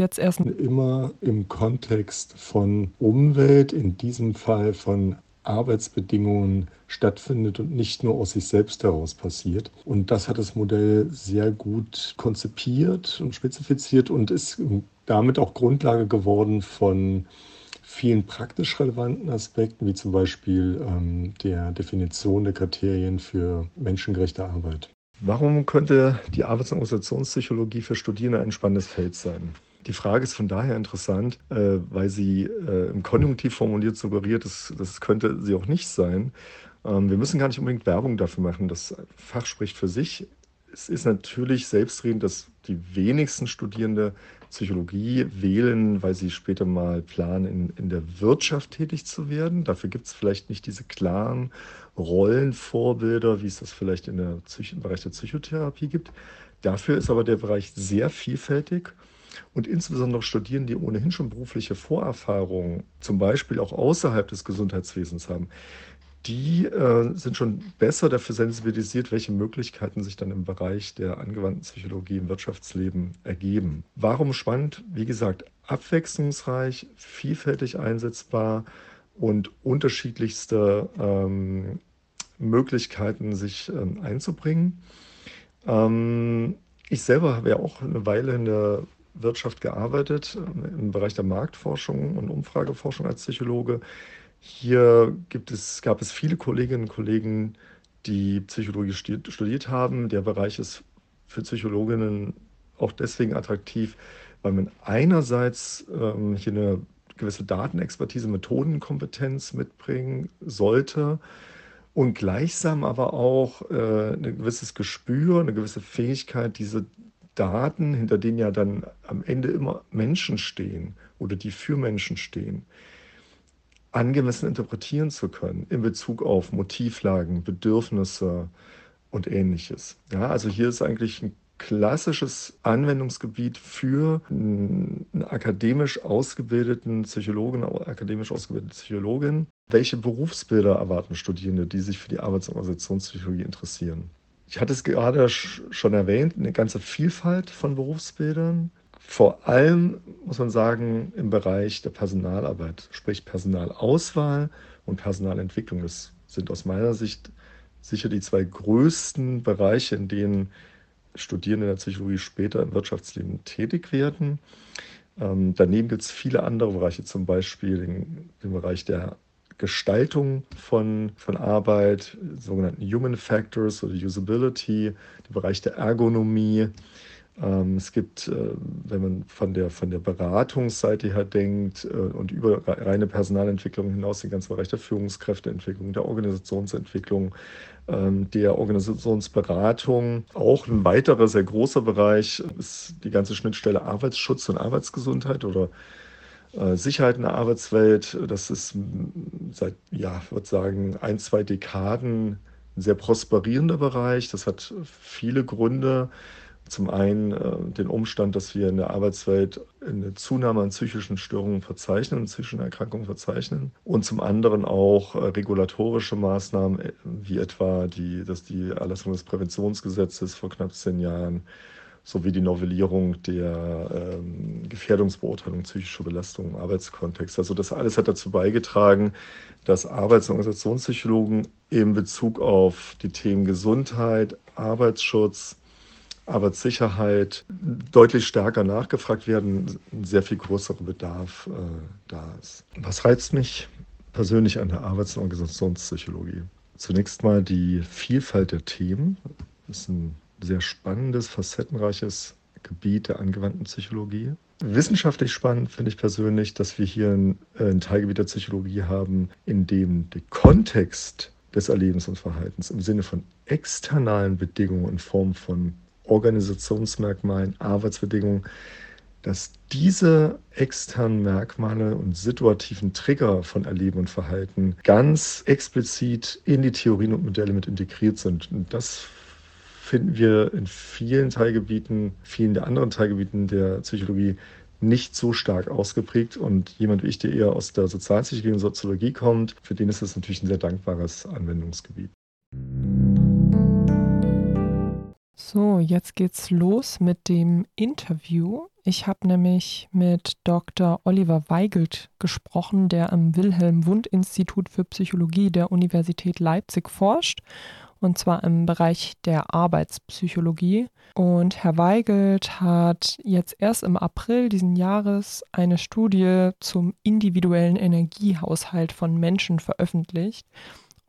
jetzt erst. Immer im Kontext von Umwelt, in diesem Fall von Arbeitsbedingungen stattfindet und nicht nur aus sich selbst heraus passiert. Und das hat das Modell sehr gut konzipiert und spezifiziert und ist damit auch Grundlage geworden von vielen praktisch relevanten Aspekten, wie zum Beispiel ähm, der Definition der Kriterien für menschengerechte Arbeit. Warum könnte die Arbeits- und Organisationspsychologie für Studierende ein spannendes Feld sein? Die Frage ist von daher interessant, äh, weil sie äh, im Konjunktiv formuliert suggeriert, dass, das könnte sie auch nicht sein. Ähm, wir müssen gar nicht unbedingt Werbung dafür machen. Das Fach spricht für sich. Es ist natürlich selbstredend, dass die wenigsten Studierende Psychologie wählen, weil sie später mal planen, in, in der Wirtschaft tätig zu werden. Dafür gibt es vielleicht nicht diese klaren Rollenvorbilder, wie es das vielleicht in der Psych im Bereich der Psychotherapie gibt. Dafür ist aber der Bereich sehr vielfältig. Und insbesondere Studierende, die ohnehin schon berufliche Vorerfahrungen, zum Beispiel auch außerhalb des Gesundheitswesens haben, die äh, sind schon besser dafür sensibilisiert, welche Möglichkeiten sich dann im Bereich der angewandten Psychologie im Wirtschaftsleben ergeben. Warum spannend? Wie gesagt, abwechslungsreich, vielfältig einsetzbar und unterschiedlichste ähm, Möglichkeiten, sich ähm, einzubringen. Ähm, ich selber habe ja auch eine Weile in der Wirtschaft gearbeitet, im Bereich der Marktforschung und Umfrageforschung als Psychologe. Hier gibt es, gab es viele Kolleginnen und Kollegen, die Psychologie studiert haben. Der Bereich ist für Psychologinnen auch deswegen attraktiv, weil man einerseits ähm, hier eine gewisse Datenexpertise, Methodenkompetenz mitbringen sollte und gleichsam aber auch äh, ein gewisses Gespür, eine gewisse Fähigkeit, diese Daten, hinter denen ja dann am Ende immer Menschen stehen oder die für Menschen stehen, angemessen interpretieren zu können in Bezug auf Motivlagen, Bedürfnisse und ähnliches. Ja, also hier ist eigentlich ein klassisches Anwendungsgebiet für einen akademisch ausgebildeten Psychologen, akademisch ausgebildete Psychologin. Welche Berufsbilder erwarten Studierende, die sich für die Arbeits- und Organisationspsychologie interessieren? Ich hatte es gerade schon erwähnt, eine ganze Vielfalt von Berufsbildern. Vor allem muss man sagen, im Bereich der Personalarbeit, sprich Personalauswahl und Personalentwicklung. Das sind aus meiner Sicht sicher die zwei größten Bereiche, in denen Studierende der Psychologie später im Wirtschaftsleben tätig werden. Ähm, daneben gibt es viele andere Bereiche, zum Beispiel den, den Bereich der Gestaltung von, von Arbeit, sogenannten Human Factors oder Usability, der Bereich der Ergonomie, ähm, es gibt, äh, wenn man von der, von der Beratungsseite her denkt äh, und über reine Personalentwicklung hinaus den ganzen Bereich der Führungskräfteentwicklung, der Organisationsentwicklung, ähm, der Organisationsberatung. Auch ein weiterer sehr großer Bereich ist die ganze Schnittstelle Arbeitsschutz und Arbeitsgesundheit oder Sicherheit in der Arbeitswelt. Das ist seit, ja, ich würde sagen, ein, zwei Dekaden ein sehr prosperierender Bereich. Das hat viele Gründe. Zum einen äh, den Umstand, dass wir in der Arbeitswelt eine Zunahme an psychischen Störungen verzeichnen, psychischen Erkrankungen verzeichnen. Und zum anderen auch äh, regulatorische Maßnahmen, äh, wie etwa die, dass die Erlassung des Präventionsgesetzes vor knapp zehn Jahren sowie die Novellierung der ähm, Gefährdungsbeurteilung psychischer Belastung im Arbeitskontext. Also das alles hat dazu beigetragen, dass Arbeits- und Organisationspsychologen in Bezug auf die Themen Gesundheit, Arbeitsschutz, Arbeitssicherheit deutlich stärker nachgefragt werden, ein sehr viel größerer Bedarf äh, da ist. Was reizt mich persönlich an der Arbeits- und Organisationspsychologie? Zunächst mal die Vielfalt der Themen. Das ist ein sehr spannendes, facettenreiches Gebiet der angewandten Psychologie. Wissenschaftlich spannend finde ich persönlich, dass wir hier ein, äh, ein Teilgebiet der Psychologie haben, in dem der Kontext des Erlebens und Verhaltens im Sinne von externalen Bedingungen in Form von Organisationsmerkmalen, Arbeitsbedingungen, dass diese externen Merkmale und situativen Trigger von Erleben und Verhalten ganz explizit in die Theorien und Modelle mit integriert sind. Und das finden wir in vielen Teilgebieten, vielen der anderen Teilgebieten der Psychologie nicht so stark ausgeprägt. Und jemand wie ich, der eher aus der Sozialpsychologie und Soziologie kommt, für den ist das natürlich ein sehr dankbares Anwendungsgebiet. So, jetzt geht's los mit dem Interview. Ich habe nämlich mit Dr. Oliver Weigelt gesprochen, der am Wilhelm Wundt Institut für Psychologie der Universität Leipzig forscht, und zwar im Bereich der Arbeitspsychologie. Und Herr Weigelt hat jetzt erst im April diesen Jahres eine Studie zum individuellen Energiehaushalt von Menschen veröffentlicht.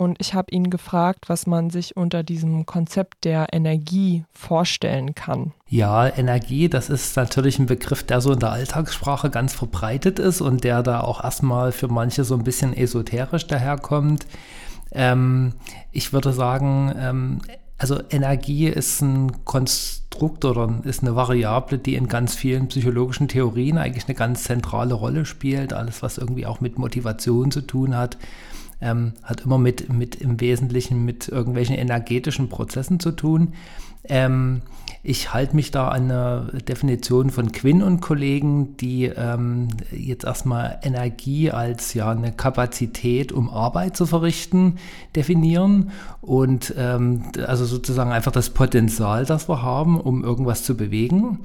Und ich habe ihn gefragt, was man sich unter diesem Konzept der Energie vorstellen kann. Ja, Energie, das ist natürlich ein Begriff, der so in der Alltagssprache ganz verbreitet ist und der da auch erstmal für manche so ein bisschen esoterisch daherkommt. Ähm, ich würde sagen, ähm, also Energie ist ein Konstrukt oder ist eine Variable, die in ganz vielen psychologischen Theorien eigentlich eine ganz zentrale Rolle spielt. Alles, was irgendwie auch mit Motivation zu tun hat ähm, hat immer mit, mit im Wesentlichen mit irgendwelchen energetischen Prozessen zu tun. Ähm, ich halte mich da an eine Definition von Quinn und Kollegen, die ähm, jetzt erstmal Energie als ja eine Kapazität, um Arbeit zu verrichten, definieren und ähm, also sozusagen einfach das Potenzial, das wir haben, um irgendwas zu bewegen.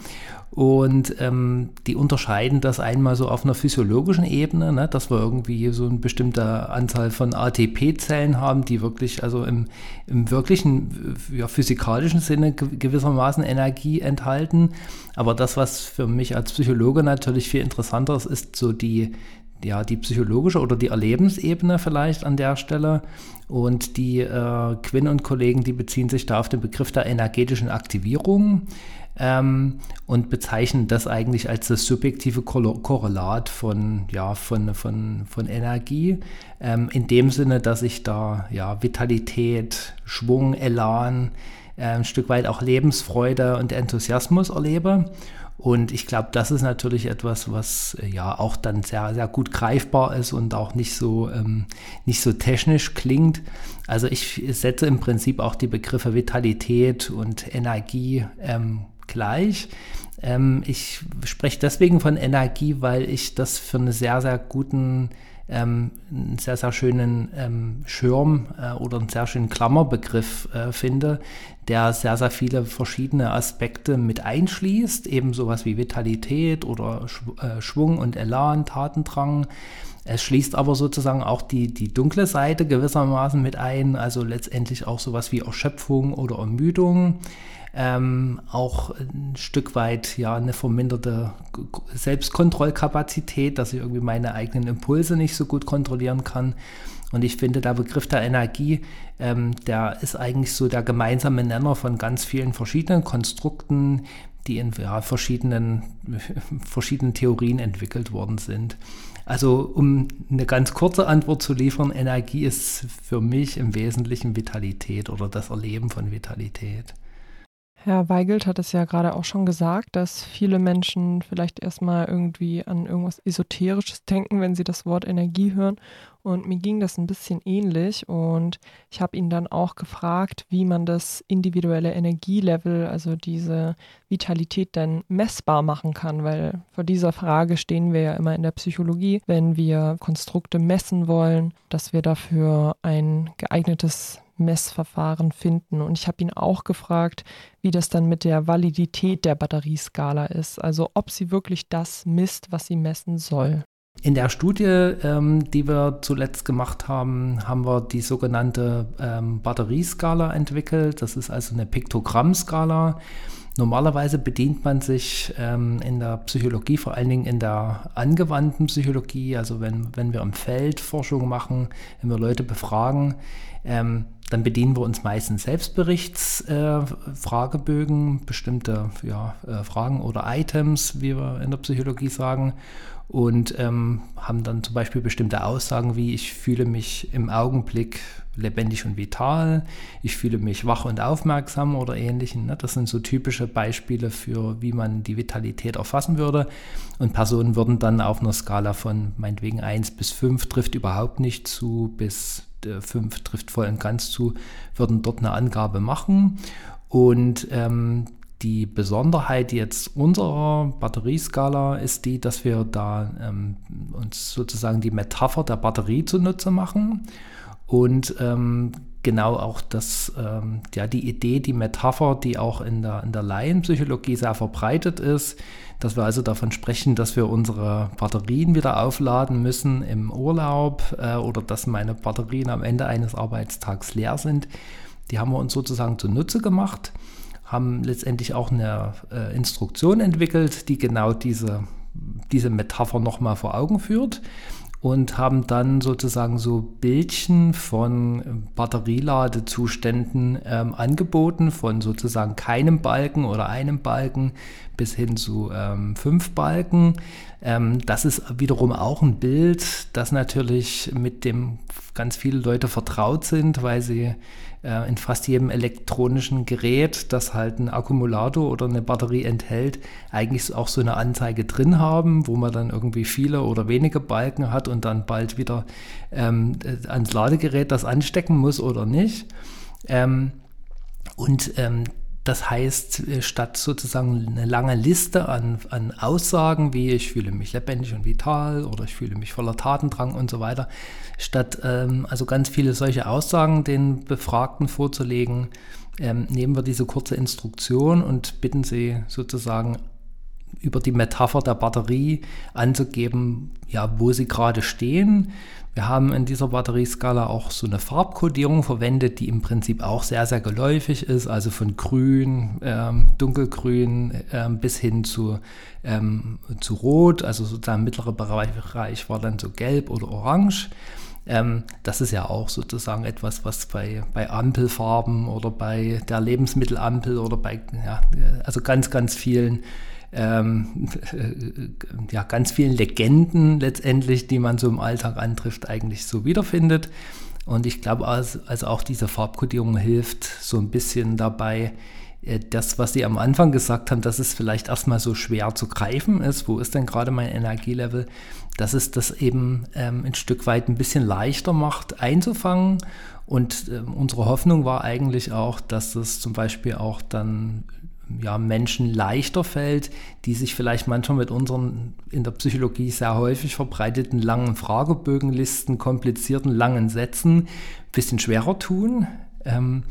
Und ähm, die unterscheiden das einmal so auf einer physiologischen Ebene, ne, dass wir irgendwie so eine bestimmte Anzahl von ATP-Zellen haben, die wirklich, also im, im wirklichen, ja, physikalischen Sinne gewissermaßen Energie enthalten. Aber das, was für mich als Psychologe natürlich viel interessanter ist, ist so die, ja, die psychologische oder die Erlebensebene vielleicht an der Stelle. Und die äh, Quinn und Kollegen, die beziehen sich da auf den Begriff der energetischen Aktivierung ähm, und bezeichnen das eigentlich als das subjektive Korrelat von, ja, von, von, von Energie. Ähm, in dem Sinne, dass ich da ja, Vitalität, Schwung, Elan, äh, ein Stück weit auch Lebensfreude und Enthusiasmus erlebe. Und ich glaube, das ist natürlich etwas, was äh, ja auch dann sehr, sehr gut greifbar ist und auch nicht so, ähm, nicht so technisch klingt. Also ich setze im Prinzip auch die Begriffe Vitalität und Energie ähm, gleich. Ähm, ich spreche deswegen von Energie, weil ich das für einen sehr, sehr guten, ähm, einen sehr, sehr schönen ähm, Schirm äh, oder einen sehr schönen Klammerbegriff äh, finde, der sehr, sehr viele verschiedene Aspekte mit einschließt, eben sowas wie Vitalität oder Sch äh, Schwung und Elan, Tatendrang. Es schließt aber sozusagen auch die, die dunkle Seite gewissermaßen mit ein, also letztendlich auch sowas wie Erschöpfung oder Ermüdung ähm, auch ein Stück weit ja eine verminderte Selbstkontrollkapazität, dass ich irgendwie meine eigenen Impulse nicht so gut kontrollieren kann. Und ich finde, der Begriff der Energie, ähm, der ist eigentlich so der gemeinsame Nenner von ganz vielen verschiedenen Konstrukten, die in ja, verschiedenen, verschiedenen Theorien entwickelt worden sind. Also um eine ganz kurze Antwort zu liefern, Energie ist für mich im Wesentlichen Vitalität oder das Erleben von Vitalität. Herr Weigelt hat es ja gerade auch schon gesagt, dass viele Menschen vielleicht erstmal irgendwie an irgendwas Esoterisches denken, wenn sie das Wort Energie hören. Und mir ging das ein bisschen ähnlich. Und ich habe ihn dann auch gefragt, wie man das individuelle Energielevel, also diese Vitalität dann messbar machen kann, weil vor dieser Frage stehen wir ja immer in der Psychologie, wenn wir Konstrukte messen wollen, dass wir dafür ein geeignetes Messverfahren finden. Und ich habe ihn auch gefragt, wie das dann mit der Validität der Batterieskala ist. Also ob sie wirklich das misst, was sie messen soll. In der Studie, ähm, die wir zuletzt gemacht haben, haben wir die sogenannte ähm, Batterieskala entwickelt. Das ist also eine Piktogrammskala. Normalerweise bedient man sich ähm, in der Psychologie, vor allen Dingen in der angewandten Psychologie, also wenn, wenn wir im Feld Forschung machen, wenn wir Leute befragen, ähm, dann bedienen wir uns meistens Selbstberichtsfragebögen, äh, bestimmte ja, äh, Fragen oder Items, wie wir in der Psychologie sagen, und ähm, haben dann zum Beispiel bestimmte Aussagen wie ich fühle mich im Augenblick lebendig und vital, ich fühle mich wach und aufmerksam oder ähnlichen. Ne? Das sind so typische Beispiele für, wie man die Vitalität erfassen würde. Und Personen würden dann auf einer Skala von meinetwegen 1 bis 5 trifft überhaupt nicht zu bis 5 trifft voll und ganz zu, würden dort eine Angabe machen. Und ähm, die Besonderheit jetzt unserer Batterieskala ist die, dass wir da ähm, uns sozusagen die Metapher der Batterie zunutze machen und ähm, genau auch das, ähm, ja, die Idee, die Metapher, die auch in der, in der Laienpsychologie sehr verbreitet ist, dass wir also davon sprechen, dass wir unsere Batterien wieder aufladen müssen im Urlaub äh, oder dass meine Batterien am Ende eines Arbeitstags leer sind. Die haben wir uns sozusagen zunutze gemacht, haben letztendlich auch eine äh, Instruktion entwickelt, die genau diese, diese Metapher nochmal vor Augen führt und haben dann sozusagen so Bildchen von Batterieladezuständen ähm, angeboten, von sozusagen keinem Balken oder einem Balken bis hin zu ähm, fünf Balken. Ähm, das ist wiederum auch ein Bild, das natürlich mit dem ganz viele Leute vertraut sind, weil sie äh, in fast jedem elektronischen Gerät, das halt einen Akkumulator oder eine Batterie enthält, eigentlich auch so eine Anzeige drin haben, wo man dann irgendwie viele oder wenige Balken hat und dann bald wieder ähm, äh, ans Ladegerät das anstecken muss oder nicht. Ähm, und ähm, das heißt, äh, statt sozusagen eine lange Liste an, an Aussagen, wie ich fühle mich lebendig und vital oder ich fühle mich voller Tatendrang und so weiter, statt ähm, also ganz viele solche Aussagen den Befragten vorzulegen, ähm, nehmen wir diese kurze Instruktion und bitten sie sozusagen über die Metapher der Batterie anzugeben, ja, wo sie gerade stehen, wir haben in dieser Batterieskala auch so eine Farbkodierung verwendet, die im Prinzip auch sehr, sehr geläufig ist, also von grün, ähm, dunkelgrün ähm, bis hin zu, ähm, zu rot, also sozusagen mittlerer Bereich war dann so gelb oder orange. Ähm, das ist ja auch sozusagen etwas, was bei, bei Ampelfarben oder bei der Lebensmittelampel oder bei, ja, also ganz, ganz vielen ähm, ja, ganz vielen Legenden letztendlich, die man so im Alltag antrifft, eigentlich so wiederfindet. Und ich glaube, also, also auch diese Farbkodierung hilft so ein bisschen dabei, äh, das, was Sie am Anfang gesagt haben, dass es vielleicht erstmal so schwer zu greifen ist, wo ist denn gerade mein Energielevel, dass es das eben ähm, ein Stück weit ein bisschen leichter macht einzufangen. Und äh, unsere Hoffnung war eigentlich auch, dass es zum Beispiel auch dann ja, Menschen leichter fällt, die sich vielleicht manchmal mit unseren in der Psychologie sehr häufig verbreiteten langen Fragebögenlisten, komplizierten langen Sätzen ein bisschen schwerer tun. Ähm,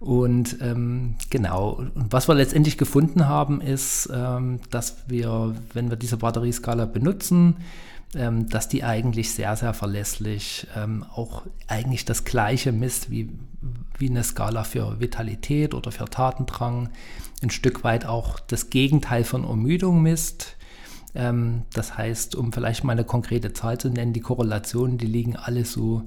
und ähm, genau, und was wir letztendlich gefunden haben, ist, ähm, dass wir, wenn wir diese Batterieskala benutzen, ähm, dass die eigentlich sehr, sehr verlässlich ähm, auch eigentlich das gleiche misst wie, wie eine Skala für Vitalität oder für Tatendrang, ein Stück weit auch das Gegenteil von Ermüdung misst. Ähm, das heißt, um vielleicht mal eine konkrete Zahl zu nennen, die Korrelationen, die liegen alle so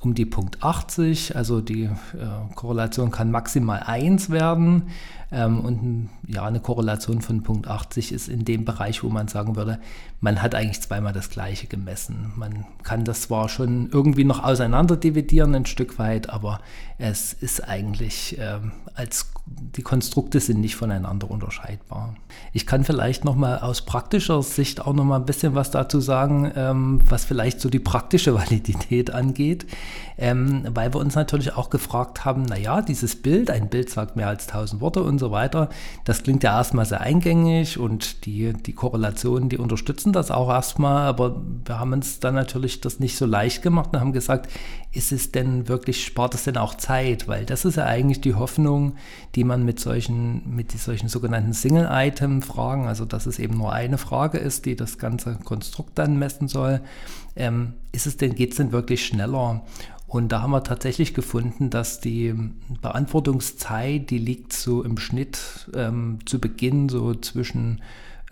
um die Punkt 80, also die äh, Korrelation kann maximal 1 werden. Ähm, und ja, eine Korrelation von Punkt 80 ist in dem Bereich, wo man sagen würde, man hat eigentlich zweimal das gleiche gemessen. Man kann das zwar schon irgendwie noch auseinander dividieren ein Stück weit, aber es ist eigentlich ähm, als die Konstrukte sind nicht voneinander unterscheidbar. Ich kann vielleicht noch mal aus praktischer Sicht auch noch mal ein bisschen was dazu sagen, ähm, was vielleicht so die praktische Validität angeht, ähm, weil wir uns natürlich auch gefragt haben, naja, dieses Bild, ein Bild sagt mehr als 1000 Worte und so weiter, das klingt ja erstmal sehr eingängig und die, die Korrelationen, die unterstützen das auch erstmal, aber wir haben uns dann natürlich das nicht so leicht gemacht und haben gesagt, ist es denn wirklich, spart es denn auch Zeit? Weil das ist ja eigentlich die Hoffnung, die man mit solchen, mit solchen sogenannten Single-Item-Fragen, also dass es eben nur eine Frage ist, die das ganze Konstrukt dann messen soll, ähm, ist es denn, geht es denn wirklich schneller? Und da haben wir tatsächlich gefunden, dass die Beantwortungszeit, die liegt so im Schnitt ähm, zu Beginn so zwischen,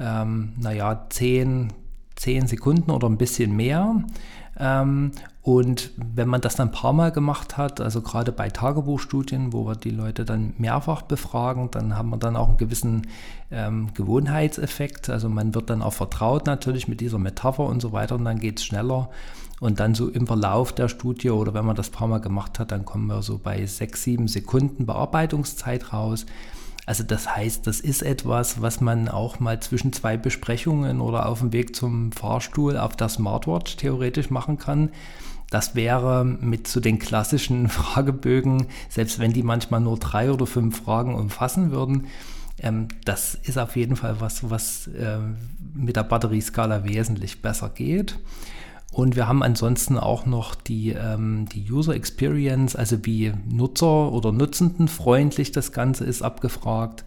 ähm, naja, 10, 10 Sekunden oder ein bisschen mehr. Ähm, und wenn man das dann ein paar Mal gemacht hat, also gerade bei Tagebuchstudien, wo wir die Leute dann mehrfach befragen, dann haben wir dann auch einen gewissen ähm, Gewohnheitseffekt. Also man wird dann auch vertraut natürlich mit dieser Metapher und so weiter und dann geht es schneller. Und dann so im Verlauf der Studie oder wenn man das ein paar Mal gemacht hat, dann kommen wir so bei sechs, sieben Sekunden Bearbeitungszeit raus. Also das heißt, das ist etwas, was man auch mal zwischen zwei Besprechungen oder auf dem Weg zum Fahrstuhl auf der Smartwatch theoretisch machen kann. Das wäre mit zu so den klassischen Fragebögen, selbst wenn die manchmal nur drei oder fünf Fragen umfassen würden, ähm, das ist auf jeden Fall was, was äh, mit der Batterieskala wesentlich besser geht. Und wir haben ansonsten auch noch die, ähm, die User Experience, also wie Nutzer oder Nutzenden freundlich das Ganze ist, abgefragt.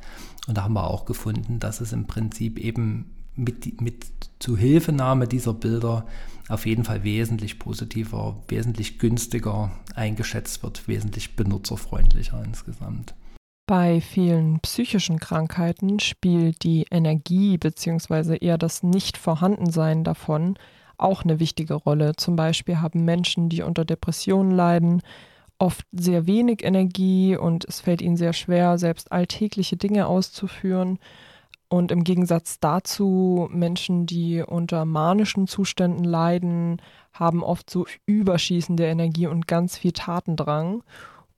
Und da haben wir auch gefunden, dass es im Prinzip eben mit, mit Zuhilfenahme dieser Bilder auf jeden Fall wesentlich positiver, wesentlich günstiger eingeschätzt wird, wesentlich benutzerfreundlicher insgesamt. Bei vielen psychischen Krankheiten spielt die Energie bzw. eher das Nicht-Vorhandensein davon auch eine wichtige Rolle. Zum Beispiel haben Menschen, die unter Depressionen leiden, oft sehr wenig Energie und es fällt ihnen sehr schwer, selbst alltägliche Dinge auszuführen. Und im Gegensatz dazu, Menschen, die unter manischen Zuständen leiden, haben oft so überschießende Energie und ganz viel Tatendrang.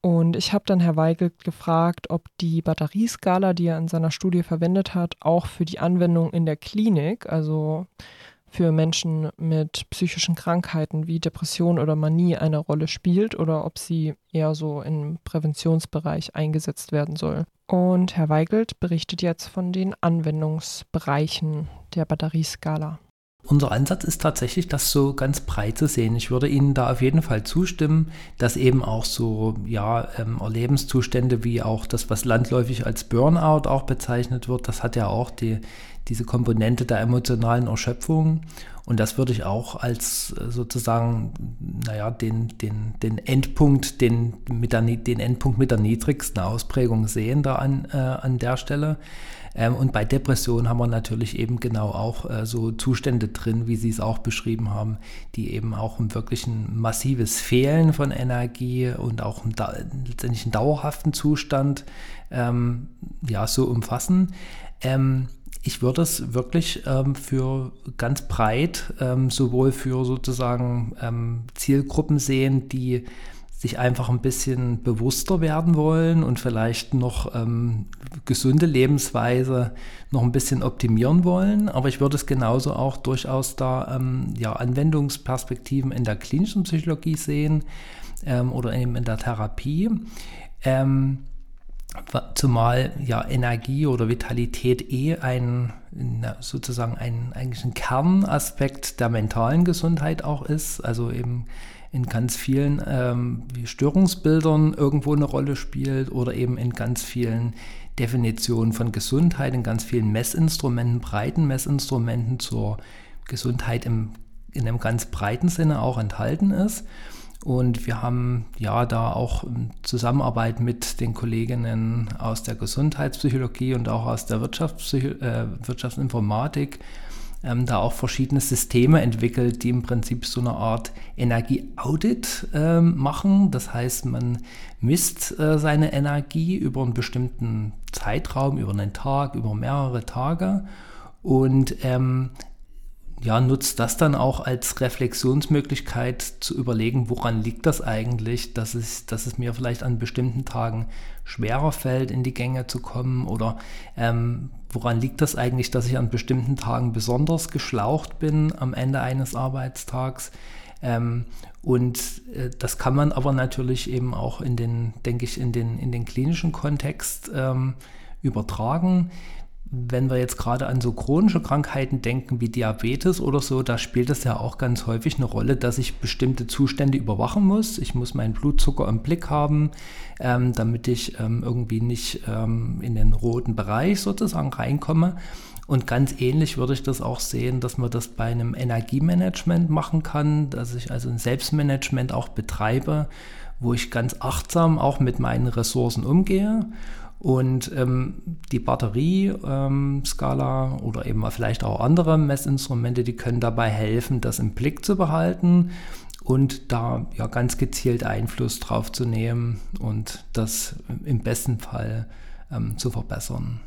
Und ich habe dann Herr Weigelt gefragt, ob die Batterieskala, die er in seiner Studie verwendet hat, auch für die Anwendung in der Klinik, also für Menschen mit psychischen Krankheiten wie Depression oder Manie eine Rolle spielt oder ob sie eher so im Präventionsbereich eingesetzt werden soll. Und Herr Weigelt berichtet jetzt von den Anwendungsbereichen der Batterieskala. Unser Ansatz ist tatsächlich, das so ganz breit zu sehen. Ich würde Ihnen da auf jeden Fall zustimmen, dass eben auch so ja, ähm, Erlebenszustände wie auch das, was landläufig als Burnout auch bezeichnet wird, das hat ja auch die, diese Komponente der emotionalen Erschöpfung. Und das würde ich auch als äh, sozusagen, naja, den, den, den Endpunkt, den, mit der, den Endpunkt mit der niedrigsten Ausprägung sehen da an, äh, an der Stelle. Ähm, und bei Depressionen haben wir natürlich eben genau auch äh, so Zustände drin, wie Sie es auch beschrieben haben, die eben auch ein wirklich ein massives Fehlen von Energie und auch einen, letztendlich einen dauerhaften Zustand ähm, ja, so umfassen. Ähm, ich würde es wirklich ähm, für ganz breit, ähm, sowohl für sozusagen ähm, Zielgruppen sehen, die sich einfach ein bisschen bewusster werden wollen und vielleicht noch ähm, gesunde Lebensweise noch ein bisschen optimieren wollen. Aber ich würde es genauso auch durchaus da ähm, ja, Anwendungsperspektiven in der klinischen Psychologie sehen ähm, oder eben in der Therapie. Ähm, zumal ja Energie oder Vitalität eh ein sozusagen ein eigentlich ein Kernaspekt der mentalen Gesundheit auch ist. Also eben in ganz vielen ähm, Störungsbildern irgendwo eine Rolle spielt oder eben in ganz vielen Definitionen von Gesundheit, in ganz vielen Messinstrumenten, breiten Messinstrumenten zur Gesundheit im, in einem ganz breiten Sinne auch enthalten ist. Und wir haben ja da auch Zusammenarbeit mit den Kolleginnen aus der Gesundheitspsychologie und auch aus der Wirtschaftspsycho äh, Wirtschaftsinformatik ähm, da auch verschiedene Systeme entwickelt, die im Prinzip so eine Art Energieaudit ähm, machen. Das heißt, man misst äh, seine Energie über einen bestimmten Zeitraum, über einen Tag, über mehrere Tage und ähm, ja, nutzt das dann auch als Reflexionsmöglichkeit zu überlegen, woran liegt das eigentlich, dass es, dass es mir vielleicht an bestimmten Tagen schwerer fällt, in die Gänge zu kommen oder ähm, woran liegt das eigentlich, dass ich an bestimmten Tagen besonders geschlaucht bin am Ende eines Arbeitstags. Ähm, und äh, das kann man aber natürlich eben auch in den, denke ich, in den, in den klinischen Kontext ähm, übertragen wenn wir jetzt gerade an so chronische Krankheiten denken wie Diabetes oder so, da spielt es ja auch ganz häufig eine Rolle, dass ich bestimmte Zustände überwachen muss. Ich muss meinen Blutzucker im Blick haben, ähm, damit ich ähm, irgendwie nicht ähm, in den roten Bereich sozusagen reinkomme. Und ganz ähnlich würde ich das auch sehen, dass man das bei einem Energiemanagement machen kann, dass ich also ein Selbstmanagement auch betreibe, wo ich ganz achtsam auch mit meinen Ressourcen umgehe und ähm, die Batterieskala ähm, oder eben vielleicht auch andere Messinstrumente, die können dabei helfen, das im Blick zu behalten und da ja ganz gezielt Einfluss drauf zu nehmen und das im besten Fall ähm, zu verbessern.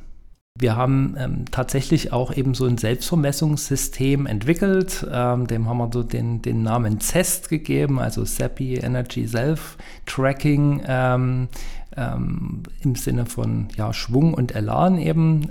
Wir haben ähm, tatsächlich auch eben so ein Selbstvermessungssystem entwickelt. Ähm, dem haben wir so den, den Namen CEST gegeben, also SAPI Energy Self Tracking. Ähm, ähm, im Sinne von ja, Schwung und Elan eben.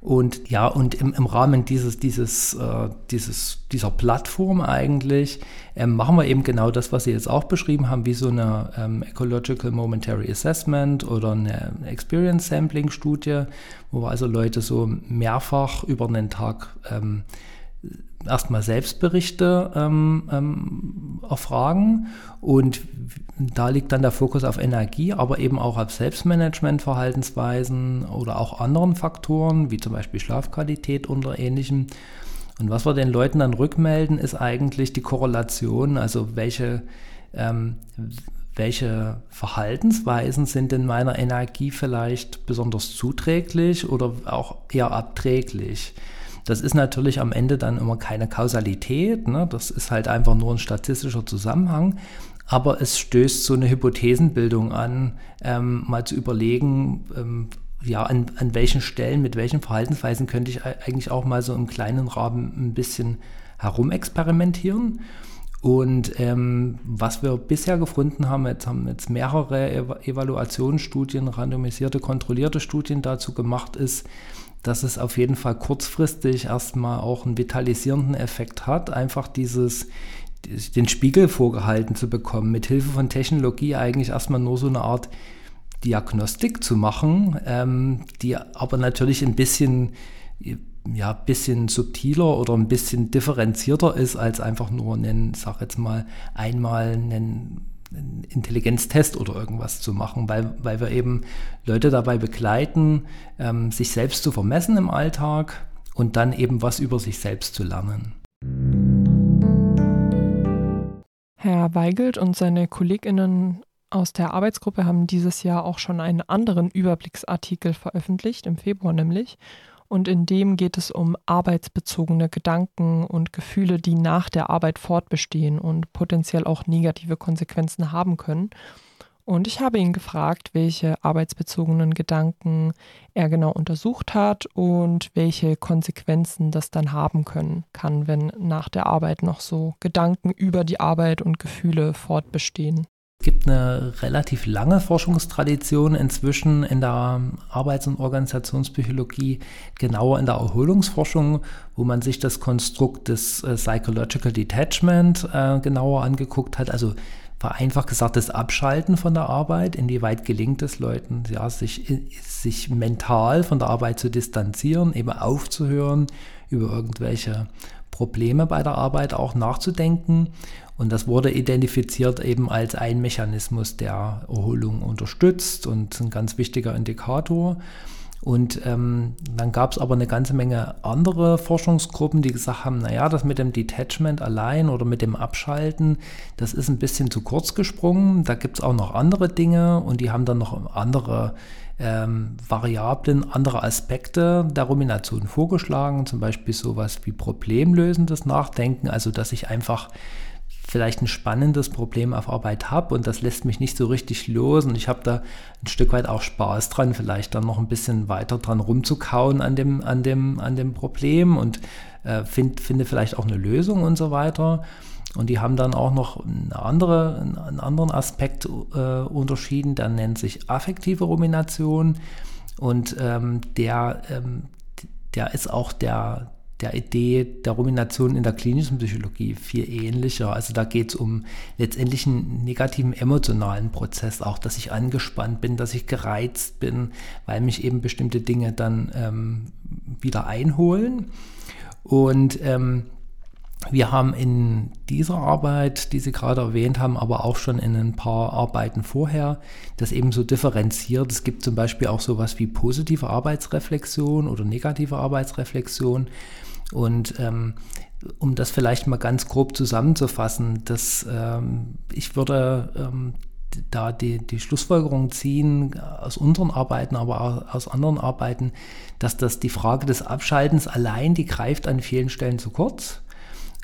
Und ja, und im, im Rahmen dieses, dieses, äh, dieses, dieser Plattform eigentlich ähm, machen wir eben genau das, was Sie jetzt auch beschrieben haben, wie so eine ähm, Ecological Momentary Assessment oder eine Experience Sampling Studie, wo wir also Leute so mehrfach über einen Tag ähm, erstmal Selbstberichte ähm, ähm, erfragen und da liegt dann der Fokus auf Energie, aber eben auch auf Selbstmanagement, Verhaltensweisen oder auch anderen Faktoren, wie zum Beispiel Schlafqualität oder ähnlichem. Und was wir den Leuten dann rückmelden, ist eigentlich die Korrelation, also welche, ähm, welche Verhaltensweisen sind in meiner Energie vielleicht besonders zuträglich oder auch eher abträglich. Das ist natürlich am Ende dann immer keine Kausalität, ne? das ist halt einfach nur ein statistischer Zusammenhang, aber es stößt so eine Hypothesenbildung an, ähm, mal zu überlegen, ähm, ja, an, an welchen Stellen, mit welchen Verhaltensweisen könnte ich eigentlich auch mal so im kleinen Rahmen ein bisschen herumexperimentieren. Und ähm, was wir bisher gefunden haben, jetzt haben jetzt mehrere Evaluationsstudien, randomisierte, kontrollierte Studien dazu gemacht, ist, dass es auf jeden Fall kurzfristig erstmal auch einen vitalisierenden Effekt hat, einfach dieses den Spiegel vorgehalten zu bekommen, mit Hilfe von Technologie eigentlich erstmal nur so eine Art Diagnostik zu machen, ähm, die aber natürlich ein bisschen, ja, bisschen subtiler oder ein bisschen differenzierter ist, als einfach nur einen, sag jetzt mal, einmal einen, einen Intelligenztest oder irgendwas zu machen, weil, weil wir eben Leute dabei begleiten, ähm, sich selbst zu vermessen im Alltag und dann eben was über sich selbst zu lernen. Herr Weigelt und seine KollegInnen aus der Arbeitsgruppe haben dieses Jahr auch schon einen anderen Überblicksartikel veröffentlicht, im Februar nämlich. Und in dem geht es um arbeitsbezogene Gedanken und Gefühle, die nach der Arbeit fortbestehen und potenziell auch negative Konsequenzen haben können. Und ich habe ihn gefragt, welche arbeitsbezogenen Gedanken er genau untersucht hat und welche Konsequenzen das dann haben können kann, wenn nach der Arbeit noch so Gedanken über die Arbeit und Gefühle fortbestehen. Es gibt eine relativ lange Forschungstradition inzwischen in der Arbeits- und Organisationspsychologie, genauer in der Erholungsforschung, wo man sich das Konstrukt des äh, Psychological Detachment äh, genauer angeguckt hat. Also vereinfacht gesagt das Abschalten von der Arbeit. Inwieweit gelingt es Leuten, ja, sich, sich mental von der Arbeit zu distanzieren, eben aufzuhören, über irgendwelche Probleme bei der Arbeit auch nachzudenken. Und das wurde identifiziert eben als ein Mechanismus, der Erholung unterstützt und ein ganz wichtiger Indikator. Und ähm, dann gab es aber eine ganze Menge andere Forschungsgruppen, die gesagt haben, naja, das mit dem Detachment allein oder mit dem Abschalten, das ist ein bisschen zu kurz gesprungen. Da gibt es auch noch andere Dinge und die haben dann noch andere ähm, Variablen, andere Aspekte der Rumination vorgeschlagen, zum Beispiel sowas wie problemlösendes Nachdenken, also dass ich einfach vielleicht ein spannendes Problem auf Arbeit habe und das lässt mich nicht so richtig los und ich habe da ein Stück weit auch Spaß dran, vielleicht dann noch ein bisschen weiter dran rumzukauen an dem, an dem, an dem Problem und äh, find, finde vielleicht auch eine Lösung und so weiter. Und die haben dann auch noch eine andere, einen anderen Aspekt äh, unterschieden, der nennt sich affektive Rumination und ähm, der, ähm, der ist auch der, der Idee der Rumination in der klinischen Psychologie viel ähnlicher. Also da geht es um letztendlich einen negativen emotionalen Prozess, auch dass ich angespannt bin, dass ich gereizt bin, weil mich eben bestimmte Dinge dann ähm, wieder einholen. Und ähm, wir haben in dieser Arbeit, die Sie gerade erwähnt haben, aber auch schon in ein paar Arbeiten vorher, das eben so differenziert. Es gibt zum Beispiel auch sowas wie positive Arbeitsreflexion oder negative Arbeitsreflexion. Und ähm, um das vielleicht mal ganz grob zusammenzufassen, dass ähm, ich würde ähm, da die, die Schlussfolgerung ziehen aus unseren Arbeiten, aber auch aus anderen Arbeiten, dass das die Frage des Abschaltens allein, die greift an vielen Stellen zu kurz.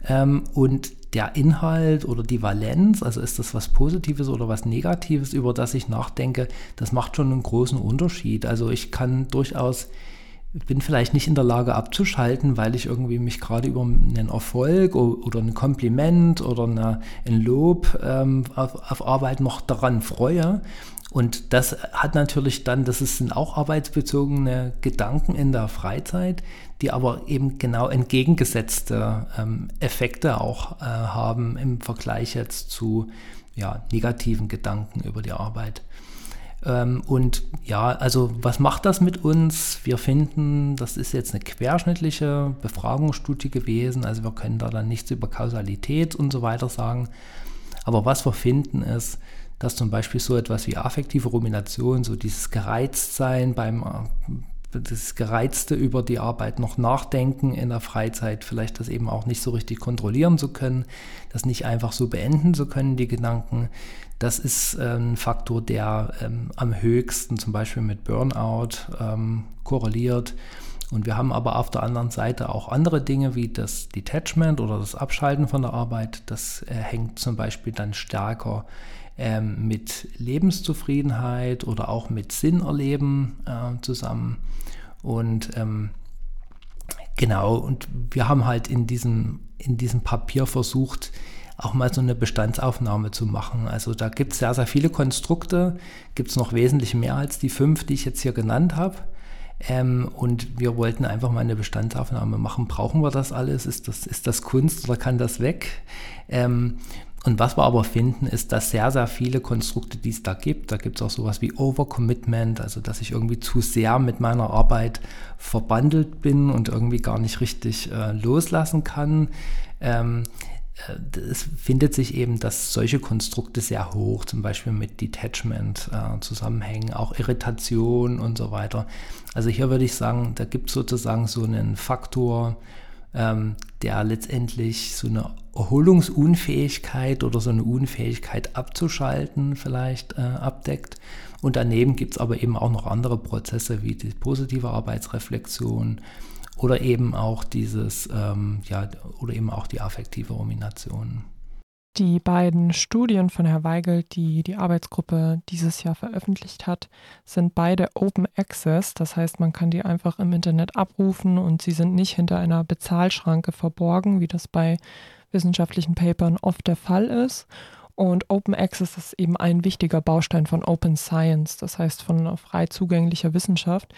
Ähm, und der Inhalt oder die Valenz, also ist das was Positives oder was Negatives, über das ich nachdenke, das macht schon einen großen Unterschied. Also ich kann durchaus bin vielleicht nicht in der Lage abzuschalten, weil ich irgendwie mich gerade über einen Erfolg oder ein Kompliment oder eine, ein Lob ähm, auf, auf, Arbeit noch daran freue. Und das hat natürlich dann, das sind auch arbeitsbezogene Gedanken in der Freizeit, die aber eben genau entgegengesetzte ähm, Effekte auch äh, haben im Vergleich jetzt zu ja, negativen Gedanken über die Arbeit. Ähm, und ja, also was macht das mit uns? Wir finden, das ist jetzt eine querschnittliche Befragungsstudie gewesen, also wir können da dann nichts über Kausalität und so weiter sagen. Aber was wir finden ist, dass zum Beispiel so etwas wie affektive Rumination, so dieses Gereiztsein beim das Gereizte über die Arbeit noch nachdenken in der Freizeit, vielleicht das eben auch nicht so richtig kontrollieren zu können, das nicht einfach so beenden zu können, die Gedanken, das ist ein Faktor, der ähm, am höchsten zum Beispiel mit Burnout ähm, korreliert. Und wir haben aber auf der anderen Seite auch andere Dinge wie das Detachment oder das Abschalten von der Arbeit. Das äh, hängt zum Beispiel dann stärker ähm, mit Lebenszufriedenheit oder auch mit Sinnerleben äh, zusammen. Und ähm, genau, und wir haben halt in diesem, in diesem Papier versucht, auch mal so eine Bestandsaufnahme zu machen. Also da gibt es sehr, sehr viele Konstrukte, gibt es noch wesentlich mehr als die fünf, die ich jetzt hier genannt habe. Ähm, und wir wollten einfach mal eine Bestandsaufnahme machen. Brauchen wir das alles? Ist das, ist das Kunst oder kann das weg? Ähm, und was wir aber finden, ist, dass sehr, sehr viele Konstrukte, die es da gibt, da gibt es auch sowas wie Overcommitment, also dass ich irgendwie zu sehr mit meiner Arbeit verbandelt bin und irgendwie gar nicht richtig äh, loslassen kann. Ähm, es findet sich eben, dass solche Konstrukte sehr hoch, zum Beispiel mit Detachment äh, zusammenhängen, auch Irritation und so weiter. Also hier würde ich sagen, da gibt es sozusagen so einen Faktor, ähm, der letztendlich so eine Erholungsunfähigkeit oder so eine Unfähigkeit abzuschalten vielleicht äh, abdeckt. Und daneben gibt es aber eben auch noch andere Prozesse wie die positive Arbeitsreflexion, oder eben auch dieses, ähm, ja, oder eben auch die affektive Rumination. Die beiden Studien von Herr Weigel, die die Arbeitsgruppe dieses Jahr veröffentlicht hat, sind beide Open Access. Das heißt, man kann die einfach im Internet abrufen und sie sind nicht hinter einer Bezahlschranke verborgen, wie das bei wissenschaftlichen Papern oft der Fall ist. Und Open Access ist eben ein wichtiger Baustein von Open Science, das heißt von frei zugänglicher Wissenschaft.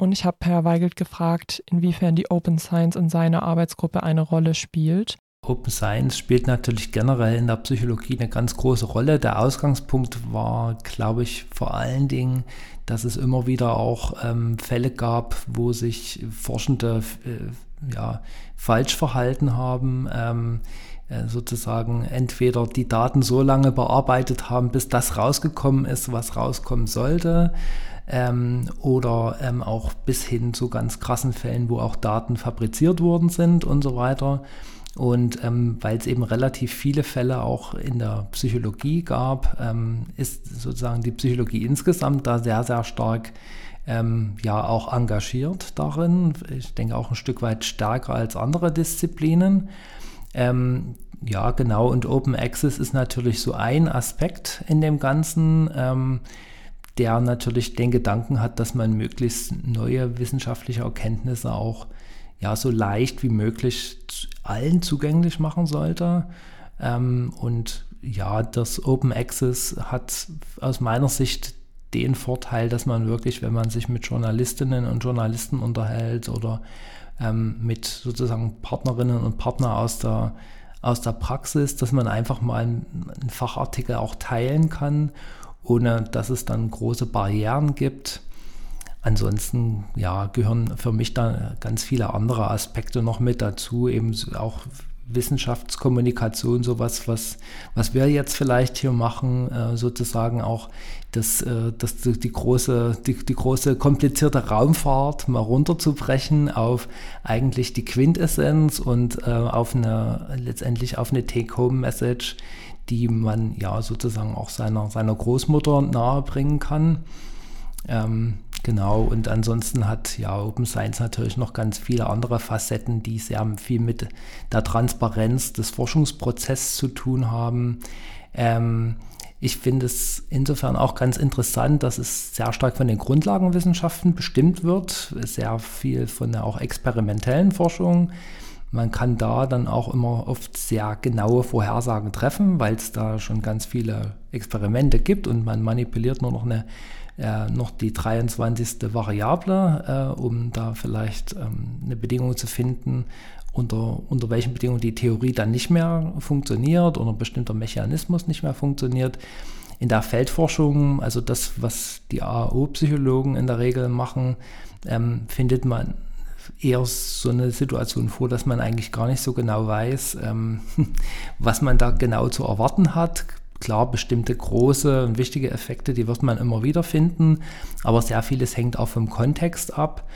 Und ich habe Herr Weigelt gefragt, inwiefern die Open Science in seiner Arbeitsgruppe eine Rolle spielt. Open Science spielt natürlich generell in der Psychologie eine ganz große Rolle. Der Ausgangspunkt war, glaube ich, vor allen Dingen, dass es immer wieder auch ähm, Fälle gab, wo sich Forschende äh, ja, falsch verhalten haben. Ähm, äh, sozusagen entweder die Daten so lange bearbeitet haben, bis das rausgekommen ist, was rauskommen sollte, ähm, oder ähm, auch bis hin zu ganz krassen Fällen, wo auch Daten fabriziert worden sind und so weiter. Und ähm, weil es eben relativ viele Fälle auch in der Psychologie gab, ähm, ist sozusagen die Psychologie insgesamt da sehr, sehr stark ähm, ja auch engagiert darin. Ich denke auch ein Stück weit stärker als andere Disziplinen. Ähm, ja, genau. Und Open Access ist natürlich so ein Aspekt in dem Ganzen. Ähm, der natürlich den Gedanken hat, dass man möglichst neue wissenschaftliche Erkenntnisse auch ja so leicht wie möglich allen zugänglich machen sollte. Ähm, und ja, das Open Access hat aus meiner Sicht den Vorteil, dass man wirklich, wenn man sich mit Journalistinnen und Journalisten unterhält oder ähm, mit sozusagen Partnerinnen und Partnern aus der, aus der Praxis, dass man einfach mal einen, einen Fachartikel auch teilen kann ohne dass es dann große Barrieren gibt. Ansonsten ja, gehören für mich da ganz viele andere Aspekte noch mit dazu, eben auch Wissenschaftskommunikation, sowas, was, was wir jetzt vielleicht hier machen, äh, sozusagen auch das, äh, das, die, große, die, die große komplizierte Raumfahrt mal runterzubrechen auf eigentlich die Quintessenz und äh, auf eine letztendlich auf eine Take-Home-Message, die man ja sozusagen auch seiner, seiner Großmutter nahebringen kann. Ähm, genau, und ansonsten hat ja Open Science natürlich noch ganz viele andere Facetten, die sehr viel mit der Transparenz des Forschungsprozesses zu tun haben. Ähm, ich finde es insofern auch ganz interessant, dass es sehr stark von den Grundlagenwissenschaften bestimmt wird, sehr viel von der auch experimentellen Forschung. Man kann da dann auch immer oft sehr genaue Vorhersagen treffen, weil es da schon ganz viele Experimente gibt und man manipuliert nur noch eine äh, noch die 23. Variable, äh, um da vielleicht ähm, eine Bedingung zu finden unter, unter welchen Bedingungen die Theorie dann nicht mehr funktioniert oder ein bestimmter Mechanismus nicht mehr funktioniert. In der Feldforschung, also das, was die AO-Psychologen in der Regel machen, ähm, findet man eher so eine Situation vor, dass man eigentlich gar nicht so genau weiß, ähm, was man da genau zu erwarten hat. Klar, bestimmte große und wichtige Effekte, die wird man immer wieder finden, aber sehr vieles hängt auch vom Kontext ab.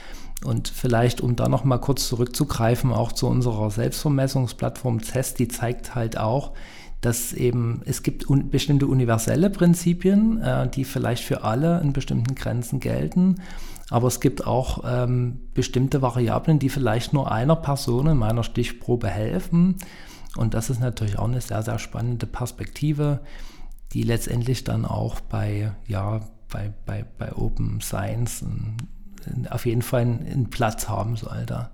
Und vielleicht, um da nochmal kurz zurückzugreifen, auch zu unserer Selbstvermessungsplattform CEST, die zeigt halt auch, dass eben es gibt un bestimmte universelle Prinzipien, äh, die vielleicht für alle in bestimmten Grenzen gelten. Aber es gibt auch ähm, bestimmte Variablen, die vielleicht nur einer Person in meiner Stichprobe helfen. Und das ist natürlich auch eine sehr, sehr spannende Perspektive, die letztendlich dann auch bei, ja, bei, bei, bei Open Science auf jeden Fall einen Platz haben sollte.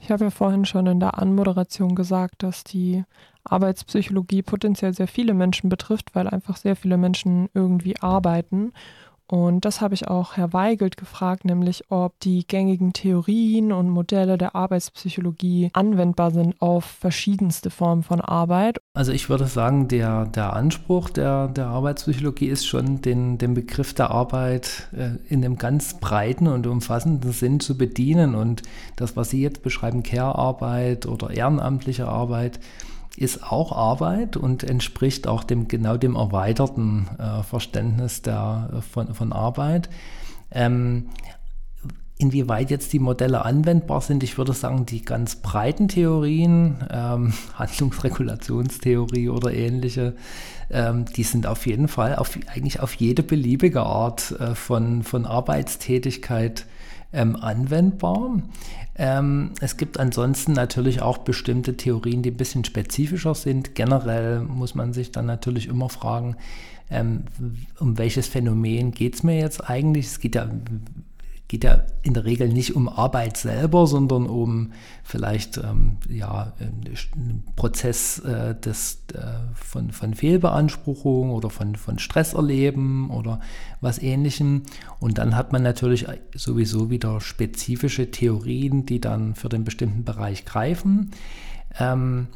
Ich habe ja vorhin schon in der Anmoderation gesagt, dass die Arbeitspsychologie potenziell sehr viele Menschen betrifft, weil einfach sehr viele Menschen irgendwie arbeiten und das habe ich auch Herr Weigelt gefragt, nämlich ob die gängigen Theorien und Modelle der Arbeitspsychologie anwendbar sind auf verschiedenste Formen von Arbeit. Also ich würde sagen, der, der Anspruch der, der Arbeitspsychologie ist schon, den, den Begriff der Arbeit äh, in einem ganz breiten und umfassenden Sinn zu bedienen. Und das, was Sie jetzt beschreiben, Care-Arbeit oder ehrenamtliche Arbeit, ist auch Arbeit und entspricht auch dem genau dem erweiterten äh, Verständnis der, äh, von, von Arbeit. Ähm, inwieweit jetzt die Modelle anwendbar sind, ich würde sagen, die ganz breiten Theorien, ähm, Handlungsregulationstheorie oder ähnliche, ähm, die sind auf jeden Fall auf, eigentlich auf jede beliebige Art äh, von, von Arbeitstätigkeit ähm, anwendbar. Ähm, es gibt ansonsten natürlich auch bestimmte Theorien, die ein bisschen spezifischer sind. Generell muss man sich dann natürlich immer fragen, ähm, um welches Phänomen geht es mir jetzt eigentlich? Es geht ja geht ja in der Regel nicht um Arbeit selber, sondern um vielleicht ähm, ja, einen Prozess äh, des, äh, von, von Fehlbeanspruchung oder von, von Stress erleben oder was ähnlichem. Und dann hat man natürlich sowieso wieder spezifische Theorien, die dann für den bestimmten Bereich greifen. Ähm,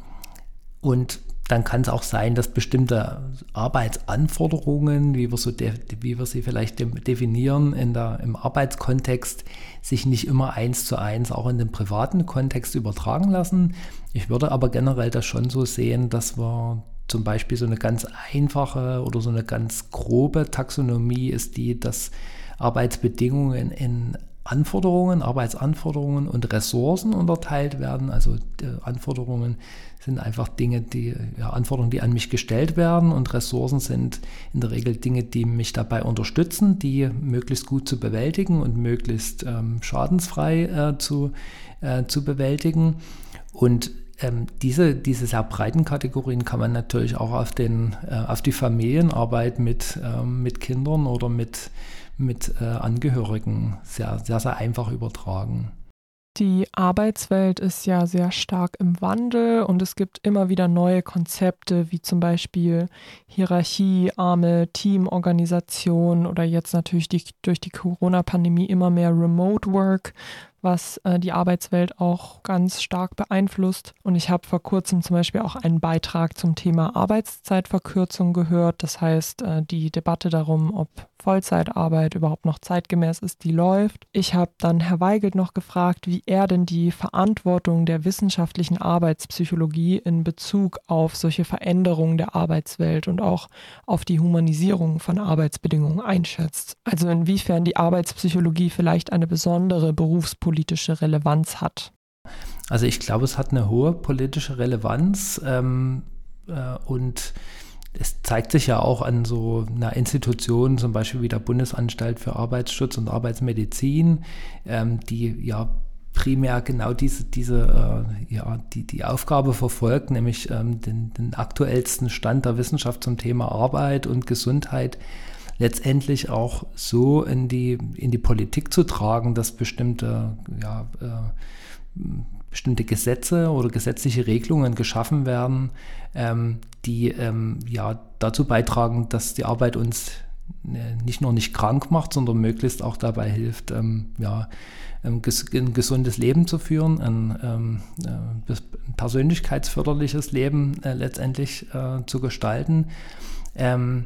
und dann kann es auch sein, dass bestimmte Arbeitsanforderungen, wie wir, so wie wir sie vielleicht definieren in der, im Arbeitskontext, sich nicht immer eins zu eins auch in den privaten Kontext übertragen lassen. Ich würde aber generell das schon so sehen, dass wir zum Beispiel so eine ganz einfache oder so eine ganz grobe Taxonomie ist die, dass Arbeitsbedingungen in Anforderungen, Arbeitsanforderungen und Ressourcen unterteilt werden. Also Anforderungen sind einfach Dinge, die, ja, Anforderungen, die an mich gestellt werden und Ressourcen sind in der Regel Dinge, die mich dabei unterstützen, die möglichst gut zu bewältigen und möglichst ähm, schadensfrei äh, zu, äh, zu bewältigen. Und ähm, diese, diese sehr breiten Kategorien kann man natürlich auch auf, den, äh, auf die Familienarbeit mit, ähm, mit Kindern oder mit mit äh, Angehörigen sehr, sehr, sehr einfach übertragen. Die Arbeitswelt ist ja sehr stark im Wandel und es gibt immer wieder neue Konzepte, wie zum Beispiel Hierarchie, arme Teamorganisation oder jetzt natürlich die, durch die Corona-Pandemie immer mehr Remote Work, was äh, die Arbeitswelt auch ganz stark beeinflusst. Und ich habe vor kurzem zum Beispiel auch einen Beitrag zum Thema Arbeitszeitverkürzung gehört. Das heißt, äh, die Debatte darum, ob Vollzeitarbeit überhaupt noch zeitgemäß ist, die läuft. Ich habe dann Herr Weigelt noch gefragt, wie er denn die Verantwortung der wissenschaftlichen Arbeitspsychologie in Bezug auf solche Veränderungen der Arbeitswelt und auch auf die Humanisierung von Arbeitsbedingungen einschätzt. Also inwiefern die Arbeitspsychologie vielleicht eine besondere berufspolitische Relevanz hat. Also ich glaube, es hat eine hohe politische Relevanz ähm, äh, und es zeigt sich ja auch an so einer Institution, zum Beispiel wie der Bundesanstalt für Arbeitsschutz und Arbeitsmedizin, ähm, die ja primär genau diese, diese äh, ja, die, die Aufgabe verfolgt, nämlich ähm, den, den aktuellsten Stand der Wissenschaft zum Thema Arbeit und Gesundheit letztendlich auch so in die, in die Politik zu tragen, dass bestimmte ja, äh, bestimmte Gesetze oder gesetzliche Regelungen geschaffen werden, ähm, die ähm, ja dazu beitragen, dass die Arbeit uns ne, nicht nur nicht krank macht, sondern möglichst auch dabei hilft, ähm, ja, ähm, ein gesundes Leben zu führen, ein, ähm, äh, persönlichkeitsförderliches Leben äh, letztendlich äh, zu gestalten. Ähm,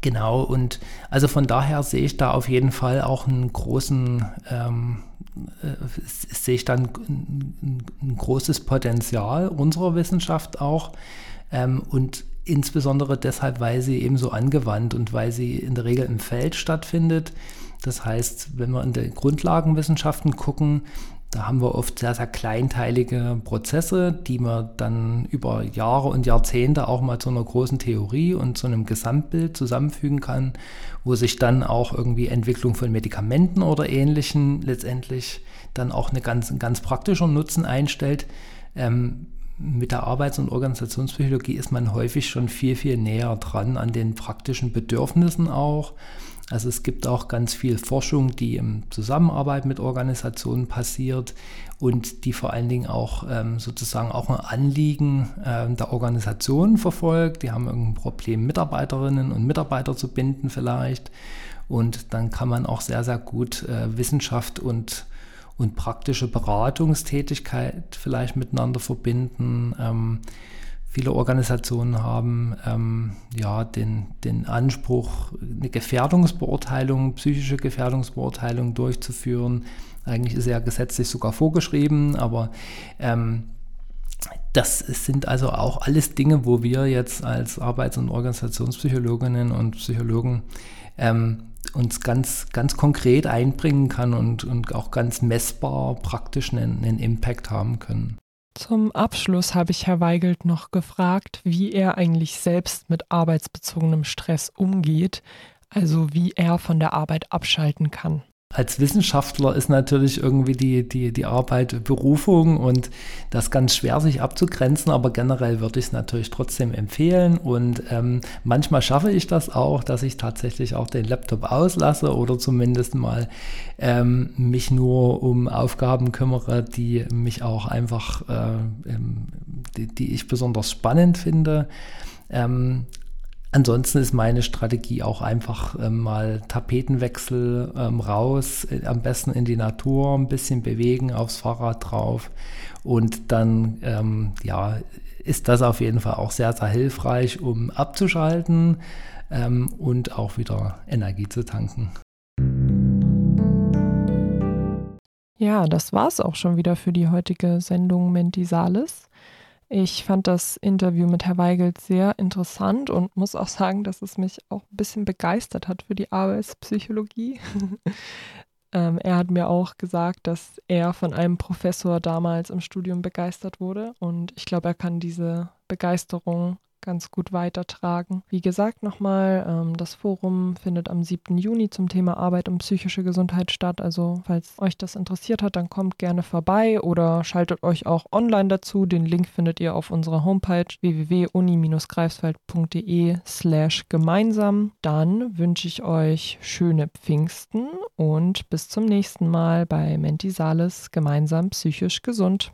genau, und also von daher sehe ich da auf jeden Fall auch einen großen, ähm, äh, sehe ich dann ein, ein, großes Potenzial unserer Wissenschaft auch. Ähm, und insbesondere deshalb, weil sie eben so angewandt und weil sie in der Regel im Feld stattfindet. Das heißt, wenn wir in die Grundlagenwissenschaften gucken, da haben wir oft sehr, sehr kleinteilige Prozesse, die man dann über Jahre und Jahrzehnte auch mal zu einer großen Theorie und zu einem Gesamtbild zusammenfügen kann, wo sich dann auch irgendwie Entwicklung von Medikamenten oder Ähnlichem letztendlich dann auch eine ganz, ganz praktischer Nutzen einstellt. Ähm, mit der Arbeits- und Organisationspsychologie ist man häufig schon viel, viel näher dran an den praktischen Bedürfnissen auch. Also es gibt auch ganz viel Forschung, die in Zusammenarbeit mit Organisationen passiert und die vor allen Dingen auch ähm, sozusagen auch ein Anliegen äh, der Organisation verfolgt. Die haben irgendein Problem, Mitarbeiterinnen und Mitarbeiter zu binden vielleicht. Und dann kann man auch sehr, sehr gut äh, Wissenschaft und und praktische Beratungstätigkeit vielleicht miteinander verbinden. Ähm, viele Organisationen haben ähm, ja den, den Anspruch, eine Gefährdungsbeurteilung, psychische Gefährdungsbeurteilung durchzuführen. Eigentlich ist ja gesetzlich sogar vorgeschrieben, aber ähm, das sind also auch alles Dinge, wo wir jetzt als Arbeits- und Organisationspsychologinnen und Psychologen ähm, uns ganz, ganz konkret einbringen kann und, und auch ganz messbar praktisch einen, einen Impact haben können. Zum Abschluss habe ich Herr Weigelt noch gefragt, wie er eigentlich selbst mit arbeitsbezogenem Stress umgeht, also wie er von der Arbeit abschalten kann als Wissenschaftler ist natürlich irgendwie die, die, die Arbeit Berufung und das ganz schwer sich abzugrenzen, aber generell würde ich es natürlich trotzdem empfehlen und ähm, manchmal schaffe ich das auch, dass ich tatsächlich auch den Laptop auslasse oder zumindest mal ähm, mich nur um Aufgaben kümmere, die mich auch einfach, äh, die, die, ich besonders spannend finde. Ähm, Ansonsten ist meine Strategie auch einfach ähm, mal Tapetenwechsel ähm, raus, äh, am besten in die Natur, ein bisschen bewegen, aufs Fahrrad drauf und dann ähm, ja, ist das auf jeden Fall auch sehr, sehr hilfreich, um abzuschalten ähm, und auch wieder Energie zu tanken. Ja, das war es auch schon wieder für die heutige Sendung Mentisalis. Ich fand das Interview mit Herr Weigelt sehr interessant und muss auch sagen, dass es mich auch ein bisschen begeistert hat für die Arbeitspsychologie. ähm, er hat mir auch gesagt, dass er von einem Professor damals im Studium begeistert wurde und ich glaube, er kann diese Begeisterung ganz gut weitertragen. Wie gesagt, nochmal, ähm, das Forum findet am 7. Juni zum Thema Arbeit und psychische Gesundheit statt. Also falls euch das interessiert hat, dann kommt gerne vorbei oder schaltet euch auch online dazu. Den Link findet ihr auf unserer Homepage www.uni-greifswald.de slash gemeinsam. Dann wünsche ich euch schöne Pfingsten und bis zum nächsten Mal bei Menti Sales gemeinsam psychisch gesund.